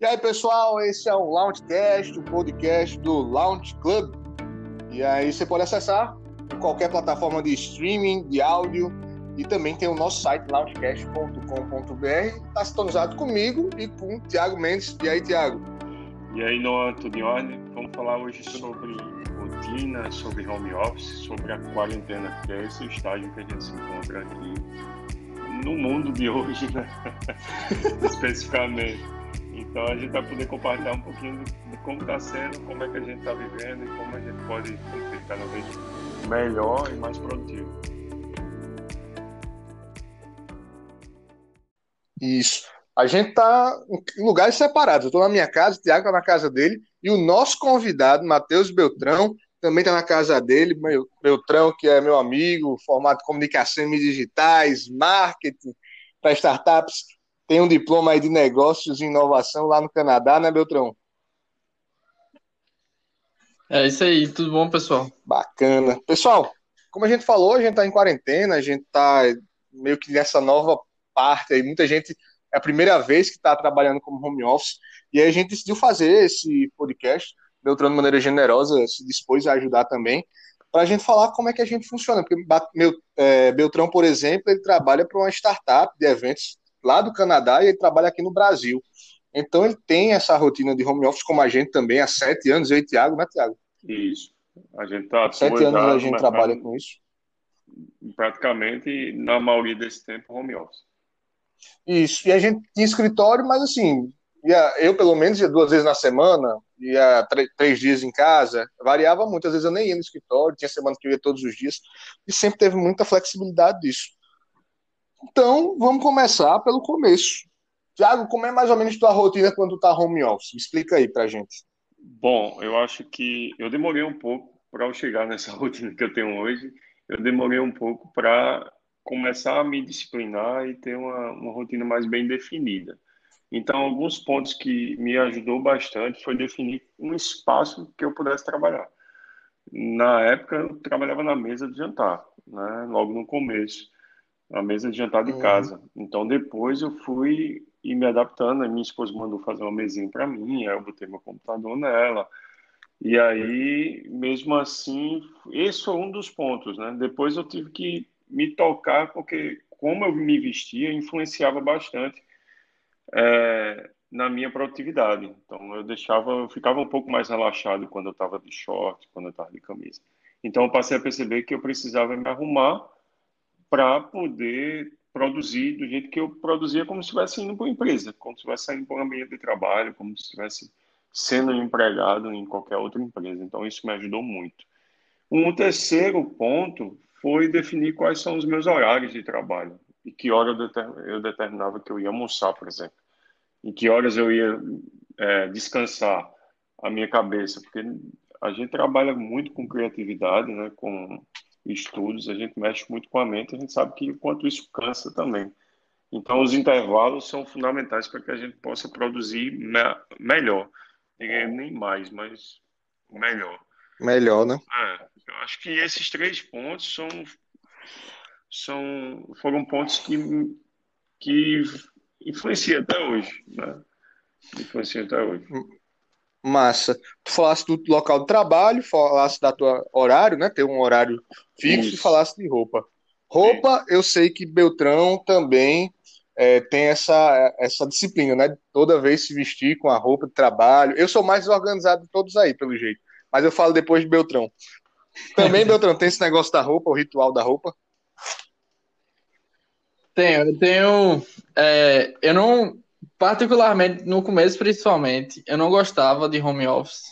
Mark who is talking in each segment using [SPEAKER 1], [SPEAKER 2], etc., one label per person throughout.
[SPEAKER 1] E aí, pessoal, esse é o Launchcast, o podcast do Launch Club. E aí você pode acessar em qualquer plataforma de streaming, de áudio, e também tem o nosso site, launchcast.com.br. Está sintonizado comigo e com o Tiago Mendes. E aí, Tiago?
[SPEAKER 2] E aí, Noah Antonioni, vamos falar hoje sobre rotina, sobre home office, sobre a quarentena, que é esse estágio que a gente se encontra aqui no mundo de hoje, né? Especificamente. Então a gente vai poder compartilhar um pouquinho de como está sendo, como é que a gente está vivendo e como a gente pode ser cada vez melhor e mais produtivo.
[SPEAKER 1] Isso. A gente está em lugares separados. Eu estou na minha casa, o Tiago está na casa dele, e o nosso convidado, Matheus Beltrão, também está na casa dele, Beltrão, que é meu amigo, formado em comunicação e digitais, marketing para startups, tem um diploma aí de negócios e inovação lá no Canadá, né, Beltrão?
[SPEAKER 3] É isso aí, tudo bom, pessoal?
[SPEAKER 1] Bacana. Pessoal, como a gente falou, a gente está em quarentena, a gente está meio que nessa nova parte aí, muita gente é a primeira vez que está trabalhando como home office, e aí a gente decidiu fazer esse podcast Beltrão, de maneira generosa, se dispôs a ajudar também, para a gente falar como é que a gente funciona. Porque meu, é, Beltrão, por exemplo, ele trabalha para uma startup de eventos lá do Canadá e ele trabalha aqui no Brasil. Então ele tem essa rotina de home office como a gente também há sete anos, eu e Tiago, né, Tiago?
[SPEAKER 2] Isso. A gente tá
[SPEAKER 1] sete anos a gente trabalha com isso.
[SPEAKER 2] Praticamente, na maioria desse tempo, home office.
[SPEAKER 1] Isso. E a gente tinha escritório, mas assim, ia, eu pelo menos ia duas vezes na semana, ia três dias em casa, variava muito, às vezes eu nem ia no escritório, tinha semana que eu ia todos os dias, e sempre teve muita flexibilidade disso. Então, vamos começar pelo começo. Tiago, como é mais ou menos tua rotina quando tá home office? Explica aí pra gente.
[SPEAKER 2] Bom, eu acho que eu demorei um pouco para chegar nessa rotina que eu tenho hoje. Eu demorei um pouco para começar a me disciplinar e ter uma, uma rotina mais bem definida. Então, alguns pontos que me ajudou bastante foi definir um espaço que eu pudesse trabalhar. Na época, eu trabalhava na mesa de jantar, né? logo no começo, na mesa de jantar de uhum. casa. Então, depois eu fui e me adaptando. A minha esposa mandou fazer uma mesinha para mim, aí eu botei meu computador nela. E aí, mesmo assim, esse foi um dos pontos, né? Depois eu tive que me tocar, porque como eu me vestia influenciava bastante é, na minha produtividade. Então eu deixava, eu ficava um pouco mais relaxado quando eu estava de short, quando eu estava de camisa. Então eu passei a perceber que eu precisava me arrumar para poder produzir do jeito que eu produzia como se estivesse indo para uma empresa, como se estivesse saindo para um ambiente de trabalho, como se estivesse sendo empregado em qualquer outra empresa. Então isso me ajudou muito. Um terceiro ponto foi definir quais são os meus horários de trabalho e que hora eu determinava que eu ia almoçar, por exemplo, em que horas eu ia é, descansar a minha cabeça, porque a gente trabalha muito com criatividade, né, com estudos, a gente mexe muito com a mente, a gente sabe que o quanto isso cansa também. Então, os intervalos são fundamentais para que a gente possa produzir me melhor. Nem mais, mas melhor.
[SPEAKER 1] Melhor, né?
[SPEAKER 2] É, eu acho que esses três pontos são são, foram pontos que, que influenciam até hoje, né? Influenciam até hoje.
[SPEAKER 1] Massa. Tu falaste do local de trabalho, falaste da tua horário, né? Ter um horário fixo Isso. e falaste de roupa. Roupa, Sim. eu sei que Beltrão também é, tem essa, essa disciplina, né? Toda vez se vestir com a roupa de trabalho. Eu sou mais organizado de todos aí, pelo jeito. Mas eu falo depois de Beltrão. Também, Beltrão, tem esse negócio da roupa, o ritual da roupa?
[SPEAKER 3] Tenho, eu tenho. É, eu não, particularmente no começo, principalmente, eu não gostava de home office.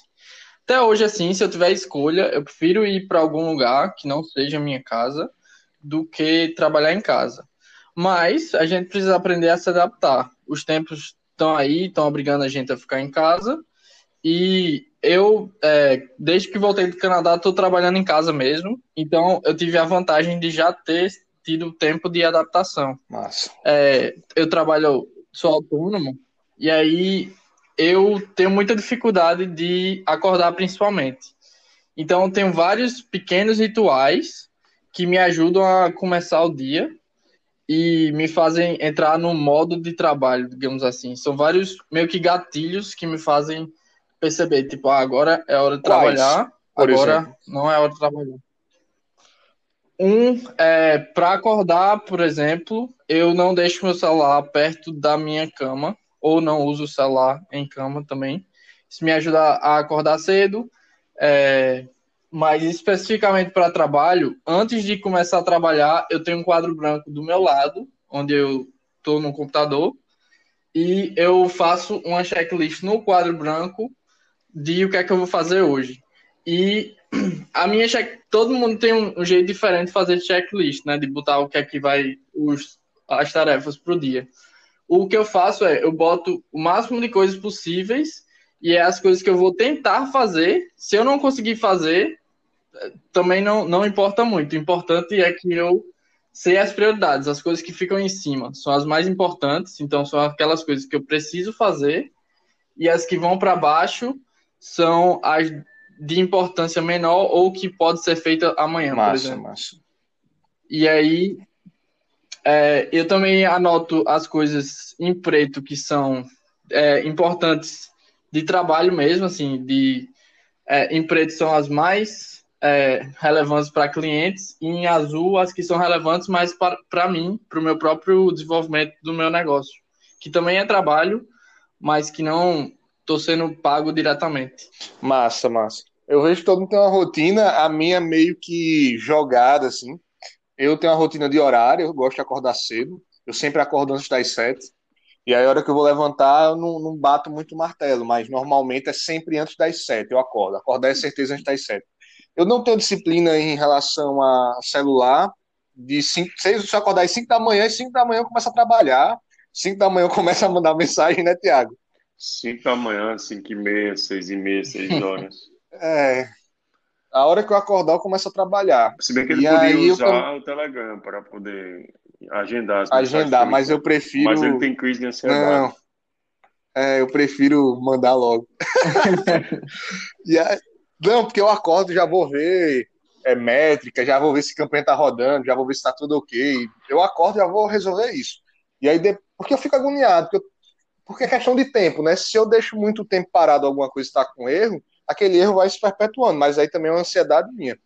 [SPEAKER 3] Até hoje, assim, se eu tiver escolha, eu prefiro ir para algum lugar que não seja minha casa do que trabalhar em casa. Mas a gente precisa aprender a se adaptar. Os tempos estão aí, estão obrigando a gente a ficar em casa. E eu, é, desde que voltei do Canadá, estou trabalhando em casa mesmo. Então, eu tive a vantagem de já ter tido tempo de adaptação.
[SPEAKER 1] Massa.
[SPEAKER 3] É, eu trabalho, sou autônomo, e aí eu tenho muita dificuldade de acordar principalmente. Então, eu tenho vários pequenos rituais que me ajudam a começar o dia. e me fazem entrar no modo de trabalho, digamos assim. São vários meio que gatilhos que me fazem perceber, tipo, ah, agora é hora de Quais, trabalhar, agora exemplo? não é hora de trabalhar. Um, é, para acordar, por exemplo, eu não deixo meu celular perto da minha cama, ou não uso o celular em cama também. Isso me ajuda a acordar cedo. É, mas especificamente para trabalho, antes de começar a trabalhar, eu tenho um quadro branco do meu lado, onde eu estou no computador, e eu faço uma checklist no quadro branco de o que é que eu vou fazer hoje. E a minha check, todo mundo tem um, um jeito diferente de fazer checklist, né? De botar o que é que vai os, as tarefas para o dia. O que eu faço é eu boto o máximo de coisas possíveis e é as coisas que eu vou tentar fazer. Se eu não conseguir fazer, também não, não importa muito. O importante é que eu sei as prioridades, as coisas que ficam em cima são as mais importantes, então são aquelas coisas que eu preciso fazer, e as que vão para baixo são as de importância menor ou que pode ser feita amanhã, massa, por exemplo. Massa. E aí é, eu também anoto as coisas em preto que são é, importantes de trabalho mesmo, assim, de é, em preto são as mais é, relevantes para clientes e em azul as que são relevantes mais para mim, para o meu próprio desenvolvimento do meu negócio, que também é trabalho, mas que não estou sendo pago diretamente.
[SPEAKER 1] Massa, massa. Eu vejo que todo mundo tem uma rotina, a minha meio que jogada, assim. Eu tenho uma rotina de horário, eu gosto de acordar cedo. Eu sempre acordo antes das sete. E aí, a hora que eu vou levantar, eu não, não bato muito martelo, mas normalmente é sempre antes das sete. Eu acordo. Acordar é certeza antes das sete. Eu não tenho disciplina em relação a celular. De cinco, seis, se eu acordar às 5 da manhã, às 5 da manhã eu começo a trabalhar. 5 da manhã eu começo a mandar mensagem, né, Tiago?
[SPEAKER 2] 5 da manhã, 5 e meia, 6 e meia, 6 horas.
[SPEAKER 1] é. A hora que eu acordar, eu começo a trabalhar.
[SPEAKER 2] Se bem que ele e podia usar eu... o Telegram para poder agendar.
[SPEAKER 1] agendar, mas eu prefiro.
[SPEAKER 2] Mas ele tem crise de ansiedade. Não.
[SPEAKER 1] É, eu prefiro mandar logo. e aí, não, porque eu acordo já vou ver é, métrica, já vou ver se a campanha tá rodando, já vou ver se tá tudo ok. Eu acordo e já vou resolver isso. E aí, porque eu fico agoniado, porque, eu... porque é questão de tempo, né? Se eu deixo muito tempo parado, alguma coisa está com erro, aquele erro vai se perpetuando, mas aí também é uma ansiedade minha.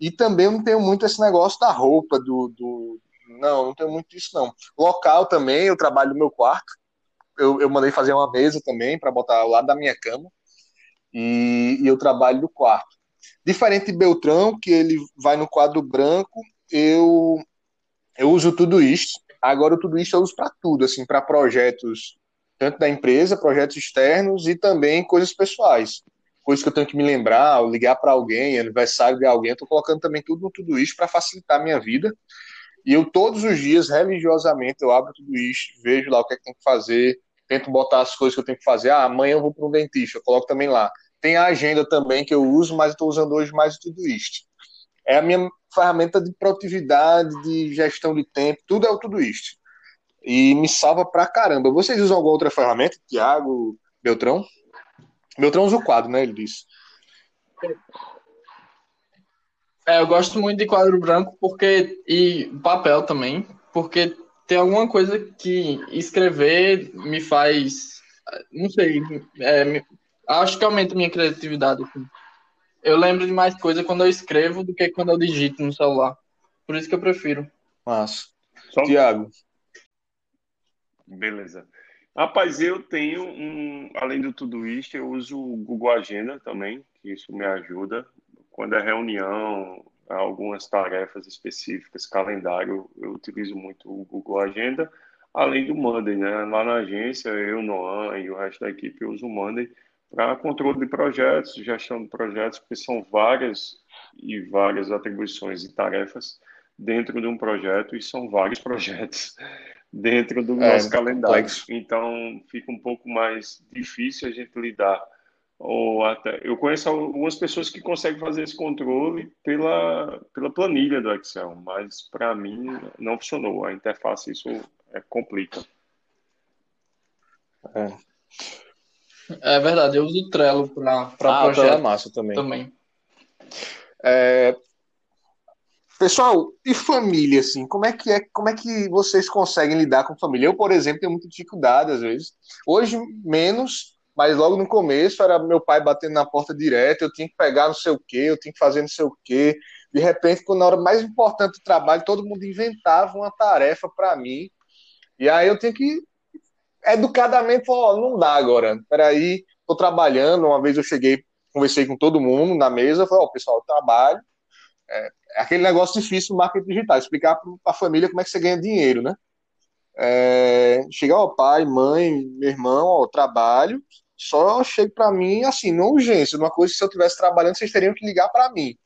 [SPEAKER 1] E também não tenho muito esse negócio da roupa, do. do... Não, não tenho muito isso, não. Local também, eu trabalho no meu quarto. Eu, eu mandei fazer uma mesa também para botar ao lado da minha cama e, e eu trabalho no quarto. Diferente de Beltrão, que ele vai no quadro branco, eu, eu uso tudo isso. Agora, tudo isso eu uso para tudo, assim, para projetos, tanto da empresa, projetos externos e também coisas pessoais. Coisas que eu tenho que me lembrar, ligar para alguém, aniversário de alguém, estou colocando também tudo tudo isso para facilitar a minha vida. E eu, todos os dias, religiosamente, eu abro tudo isso, vejo lá o que é que tem que fazer, tento botar as coisas que eu tenho que fazer. Ah, amanhã eu vou para um dentista, eu coloco também lá. Tem a agenda também que eu uso, mas estou usando hoje mais tudo isto. É a minha ferramenta de produtividade, de gestão de tempo, tudo é o tudo isto. E me salva pra caramba. Vocês usam alguma outra ferramenta, Tiago, Beltrão? Beltrão usa o quadro, né? Ele disse.
[SPEAKER 3] É, eu gosto muito de quadro branco porque e papel também, porque tem alguma coisa que escrever me faz, não sei, é, Acho que aumenta minha criatividade. Assim. Eu lembro de mais coisa quando eu escrevo do que quando eu digito no celular. Por isso que eu prefiro.
[SPEAKER 1] Massa. Só... Tiago.
[SPEAKER 2] Beleza. Rapaz, eu tenho um. Além de tudo isso, eu uso o Google Agenda também, que isso me ajuda. Quando é reunião, algumas tarefas específicas, calendário, eu utilizo muito o Google Agenda, além do Monday, né? Lá na agência, eu, Noan e o resto da equipe uso o Monday para controle de projetos, gestão de projetos, porque são várias e várias atribuições e tarefas dentro de um projeto e são vários projetos dentro do é, nosso calendário. Complexo. Então fica um pouco mais difícil a gente lidar. Ou até eu conheço algumas pessoas que conseguem fazer esse controle pela, pela planilha do Excel, mas para mim não funcionou. A interface isso é complica.
[SPEAKER 3] É. É verdade, eu uso o Trello para
[SPEAKER 1] ah, projeto. é massa também.
[SPEAKER 3] também.
[SPEAKER 1] É, Pessoal, e família, assim, como é que é, como é que vocês conseguem lidar com família? Eu, por exemplo, tenho muita dificuldade às vezes. Hoje, menos, mas logo no começo era meu pai batendo na porta direto, eu tinha que pegar não sei o quê, eu tinha que fazer não sei o quê. De repente, quando na hora mais importante do trabalho, todo mundo inventava uma tarefa para mim. E aí eu tinha que educadamente falar, não dá agora. Peraí, tô trabalhando. Uma vez eu cheguei, conversei com todo mundo na mesa, falei, ó, oh, pessoal, eu trabalho. É, é, aquele negócio difícil do marketing digital, explicar para a família como é que você ganha dinheiro, né? É, chegar ao pai, mãe, meu irmão, ó, trabalho, só chega para mim assim, não urgência, uma coisa que se eu estivesse trabalhando, vocês teriam que ligar para mim.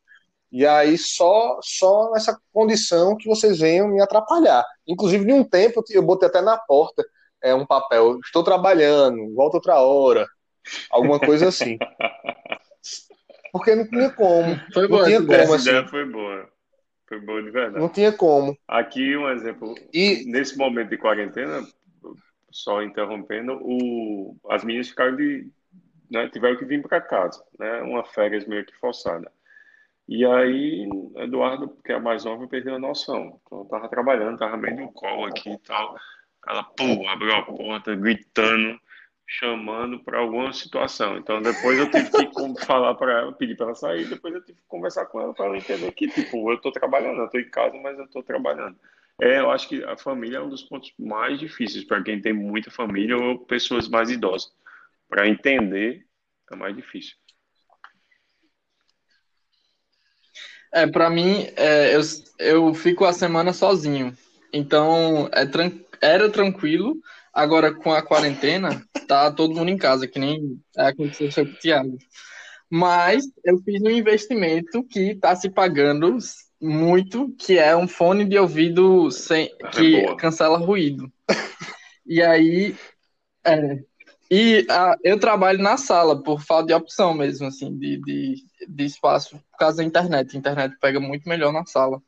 [SPEAKER 1] E aí só só nessa condição que vocês venham me atrapalhar. Inclusive, de um tempo eu botei até na porta é, um papel, estou trabalhando, volta outra hora, alguma coisa assim. Porque não tinha como.
[SPEAKER 2] Foi
[SPEAKER 1] boa,
[SPEAKER 2] não tinha como, essa assim. ideia foi boa. Foi boa de verdade.
[SPEAKER 1] Não tinha como.
[SPEAKER 2] Aqui um exemplo. E nesse momento de quarentena, só interrompendo, o, as meninas ficaram de, né, tiveram que vir para casa, né, uma férias meio que forçada. E aí, Eduardo, que é a mais nova, perdeu a noção. Então, eu tava trabalhando, tava meio no colo aqui e tal. Ela, pô, abriu a porta, gritando, chamando para alguma situação. Então, depois eu tive que falar para ela, pedir para ela sair, depois eu tive que conversar com ela para ela entender que, tipo, eu tô trabalhando, eu tô em casa, mas eu tô trabalhando. É, eu acho que a família é um dos pontos mais difíceis para quem tem muita família ou pessoas mais idosas. Para entender é mais difícil.
[SPEAKER 3] É, para mim, é, eu, eu fico a semana sozinho. Então, é, tran era tranquilo. Agora, com a quarentena, tá todo mundo em casa, que nem aconteceu com o Thiago. Mas eu fiz um investimento que está se pagando muito, que é um fone de ouvido sem, que é cancela ruído. E aí, é, e a, eu trabalho na sala por falta de opção mesmo, assim, de, de, de espaço por causa da internet. A internet pega muito melhor na sala.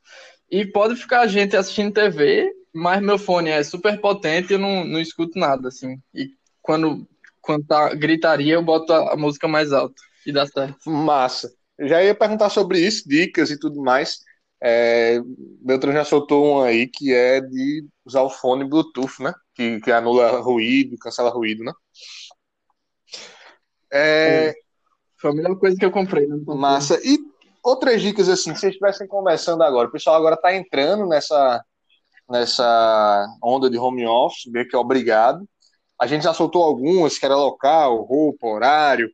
[SPEAKER 3] E pode ficar a gente assistindo TV, mas meu fone é super potente e eu não, não escuto nada, assim. E quando, quando tá gritaria, eu boto a, a música mais alta e dá certo.
[SPEAKER 1] Massa. Eu já ia perguntar sobre isso, dicas e tudo mais. É, Beltrão já soltou um aí que é de usar o fone Bluetooth, né? Que, que anula ruído, cancela ruído, né?
[SPEAKER 3] É... Foi a melhor coisa que eu comprei. Né?
[SPEAKER 1] Massa. E outras dicas assim, se vocês estivessem conversando agora, o pessoal agora está entrando nessa, nessa onda de home office, meio que obrigado. A gente já soltou algumas, que era local, roupa, horário,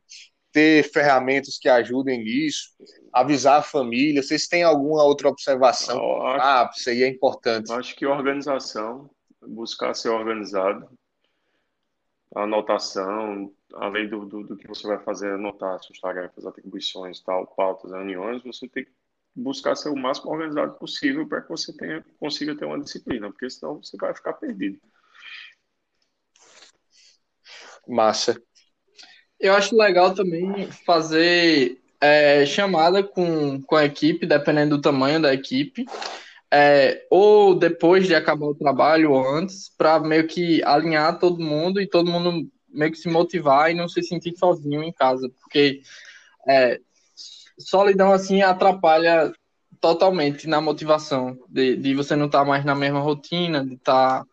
[SPEAKER 1] ter ferramentas que ajudem nisso, avisar a família. Vocês têm alguma outra observação? Acho, ah, isso aí é importante.
[SPEAKER 2] Acho que organização, buscar ser organizado, anotação, além do, do, do, que você vai fazer, anotar suas tarefas, atribuições, tal, pautas, reuniões, você tem que buscar ser o máximo organizado possível para que você tenha, consiga ter uma disciplina, porque senão você vai ficar perdido.
[SPEAKER 1] Massa.
[SPEAKER 3] Eu acho legal também fazer é, chamada com, com a equipe, dependendo do tamanho da equipe, é, ou depois de acabar o trabalho ou antes, para meio que alinhar todo mundo e todo mundo meio que se motivar e não se sentir sozinho em casa, porque é, solidão assim atrapalha totalmente na motivação de, de você não estar tá mais na mesma rotina, de estar. Tá...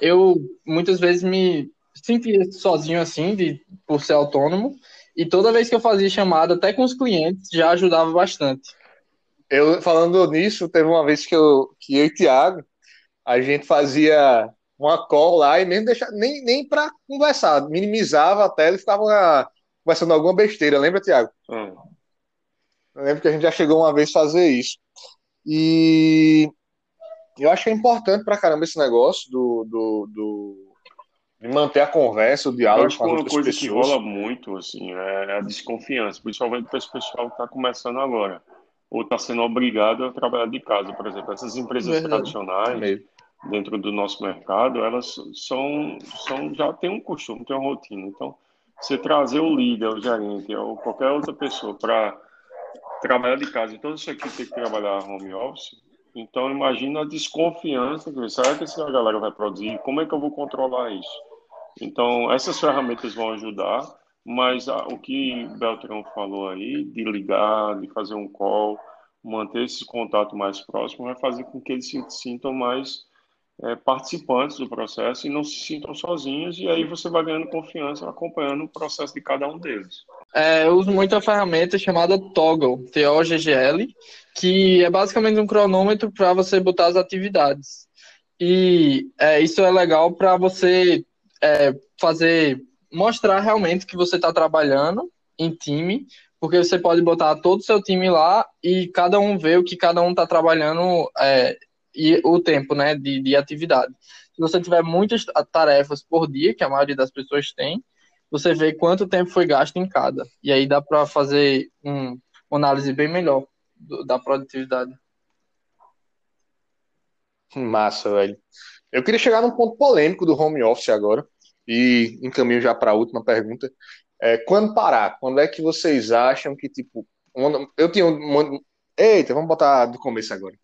[SPEAKER 3] Eu muitas vezes me sentia sozinho assim, de, por ser autônomo, e toda vez que eu fazia chamada, até com os clientes, já ajudava bastante.
[SPEAKER 1] Eu falando nisso, teve uma vez que eu, que eu e o Thiago, a gente fazia uma call lá e mesmo deixar, nem, nem para conversar, minimizava a tela e ficava conversando alguma besteira, lembra, Tiago? Hum. Eu lembro que a gente já chegou uma vez a fazer isso. E eu acho que é importante pra caramba esse negócio do, do, do de manter a conversa, o diálogo
[SPEAKER 2] com as outras coisa que rola muito, assim, é a desconfiança, principalmente para esse pessoal que está começando agora, ou está sendo obrigado a trabalhar de casa, por exemplo. Essas empresas Verdade. tradicionais, dentro do nosso mercado, elas são, são já tem um costume, tem uma rotina. Então, você trazer o líder, o gerente ou qualquer outra pessoa para trabalhar de casa, então isso aqui tem que trabalhar home office. Então, imagina a desconfiança, será que essa galera vai produzir? Como é que eu vou controlar isso? Então, essas ferramentas vão ajudar, mas o que Beltrão falou aí, de ligar, de fazer um call, manter esse contato mais próximo vai fazer com que eles se sintam mais é, participantes do processo e não se sintam sozinhos, e aí você vai ganhando confiança acompanhando o processo de cada um deles.
[SPEAKER 3] É, eu uso muito a ferramenta chamada Toggle, T-O-G-G-L, que é basicamente um cronômetro para você botar as atividades. E é, isso é legal para você é, fazer, mostrar realmente que você está trabalhando em time, porque você pode botar todo o seu time lá e cada um vê o que cada um está trabalhando é, e o tempo né, de, de atividade. Se você tiver muitas tarefas por dia, que a maioria das pessoas tem, você vê quanto tempo foi gasto em cada. E aí dá para fazer um, uma análise bem melhor do, da produtividade.
[SPEAKER 1] Massa, velho. Eu queria chegar num ponto polêmico do home office agora, e encaminho já para a última pergunta. É, quando parar? Quando é que vocês acham que, tipo, eu tinha um. Eita, vamos botar do começo agora.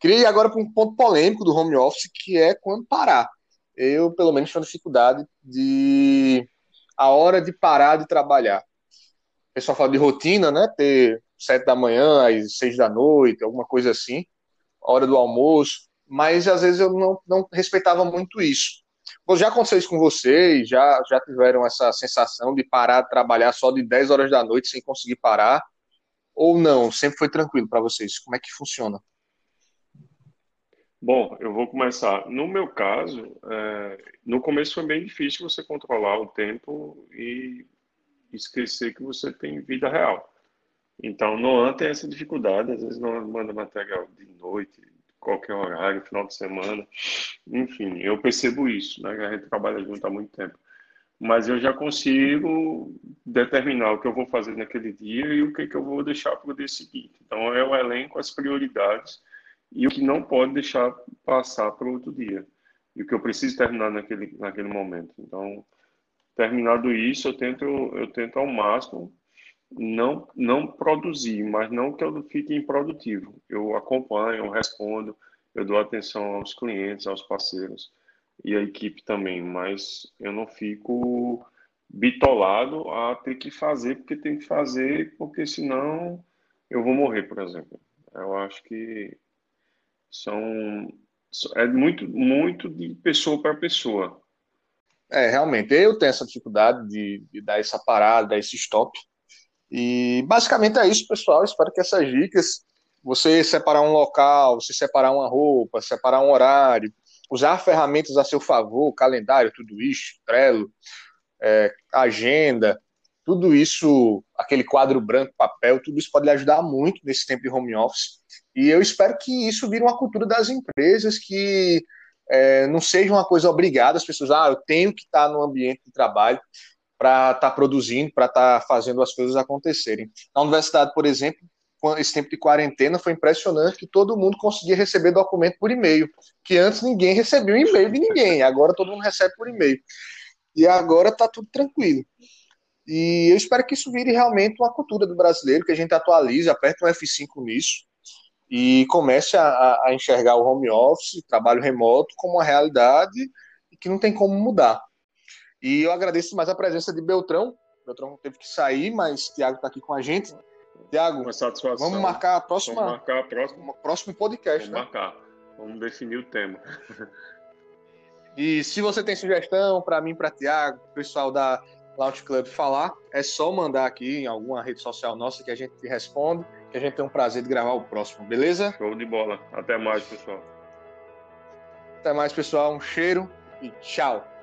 [SPEAKER 1] Queria ir agora para um ponto polêmico do home office, que é quando parar. Eu, pelo menos, tenho dificuldade de. A hora de parar de trabalhar. O pessoal fala de rotina, né? Ter sete da manhã às seis da noite, alguma coisa assim, hora do almoço. Mas às vezes eu não, não respeitava muito isso. Já aconteceu isso com vocês? Já, já tiveram essa sensação de parar de trabalhar só de 10 horas da noite sem conseguir parar? Ou não? Sempre foi tranquilo para vocês? Como é que funciona?
[SPEAKER 2] Bom, eu vou começar. No meu caso, é, no começo foi bem difícil você controlar o tempo e esquecer que você tem vida real. Então, Noan tem essa dificuldade, às vezes não manda material de noite, qualquer horário, final de semana. Enfim, eu percebo isso, né? A gente trabalha junto há muito tempo. Mas eu já consigo determinar o que eu vou fazer naquele dia e o que, que eu vou deixar para o dia seguinte. Então, é o elenco, as prioridades e o que não pode deixar passar para outro dia. E o que eu preciso terminar naquele, naquele momento. Então, terminado isso, eu tento, eu tento ao máximo não, não produzir, mas não que eu fique improdutivo. Eu acompanho, eu respondo, eu dou atenção aos clientes, aos parceiros e à equipe também, mas eu não fico bitolado a ter que fazer porque tem que fazer, porque senão eu vou morrer, por exemplo. Eu acho que são é muito muito de pessoa para pessoa.
[SPEAKER 1] É, realmente, eu tenho essa dificuldade de, de, dar essa parada, dar esse stop. E basicamente é isso, pessoal. Espero que essas dicas, você separar um local, você separar uma roupa, separar um horário, usar ferramentas a seu favor, calendário, tudo isso, Trello, é, agenda, tudo isso, aquele quadro branco, papel, tudo isso pode lhe ajudar muito nesse tempo de home office. E eu espero que isso vire uma cultura das empresas, que é, não seja uma coisa obrigada, as pessoas, ah, eu tenho que estar no ambiente de trabalho para estar tá produzindo, para estar tá fazendo as coisas acontecerem. Na universidade, por exemplo, esse tempo de quarentena foi impressionante que todo mundo conseguia receber documento por e-mail, que antes ninguém recebia um e-mail de ninguém, agora todo mundo recebe por e-mail. E agora está tudo tranquilo. E eu espero que isso vire realmente uma cultura do brasileiro, que a gente atualize, aperte um F5 nisso e comece a, a enxergar o home office, trabalho remoto, como uma realidade que não tem como mudar. E eu agradeço mais a presença de Beltrão. Beltrão teve que sair, mas Tiago está aqui com a gente. Tiago, vamos marcar a próxima.
[SPEAKER 2] Vamos marcar a próxima.
[SPEAKER 1] Próximo podcast,
[SPEAKER 2] vamos né? marcar. Vamos definir o tema.
[SPEAKER 1] e se você tem sugestão para mim, para Tiago, pessoal da Launch Club falar, é só mandar aqui em alguma rede social nossa que a gente responde, que a gente tem um prazer de gravar o próximo, beleza?
[SPEAKER 2] Show de bola. Até mais, pessoal.
[SPEAKER 1] Até mais, pessoal. Um cheiro e tchau.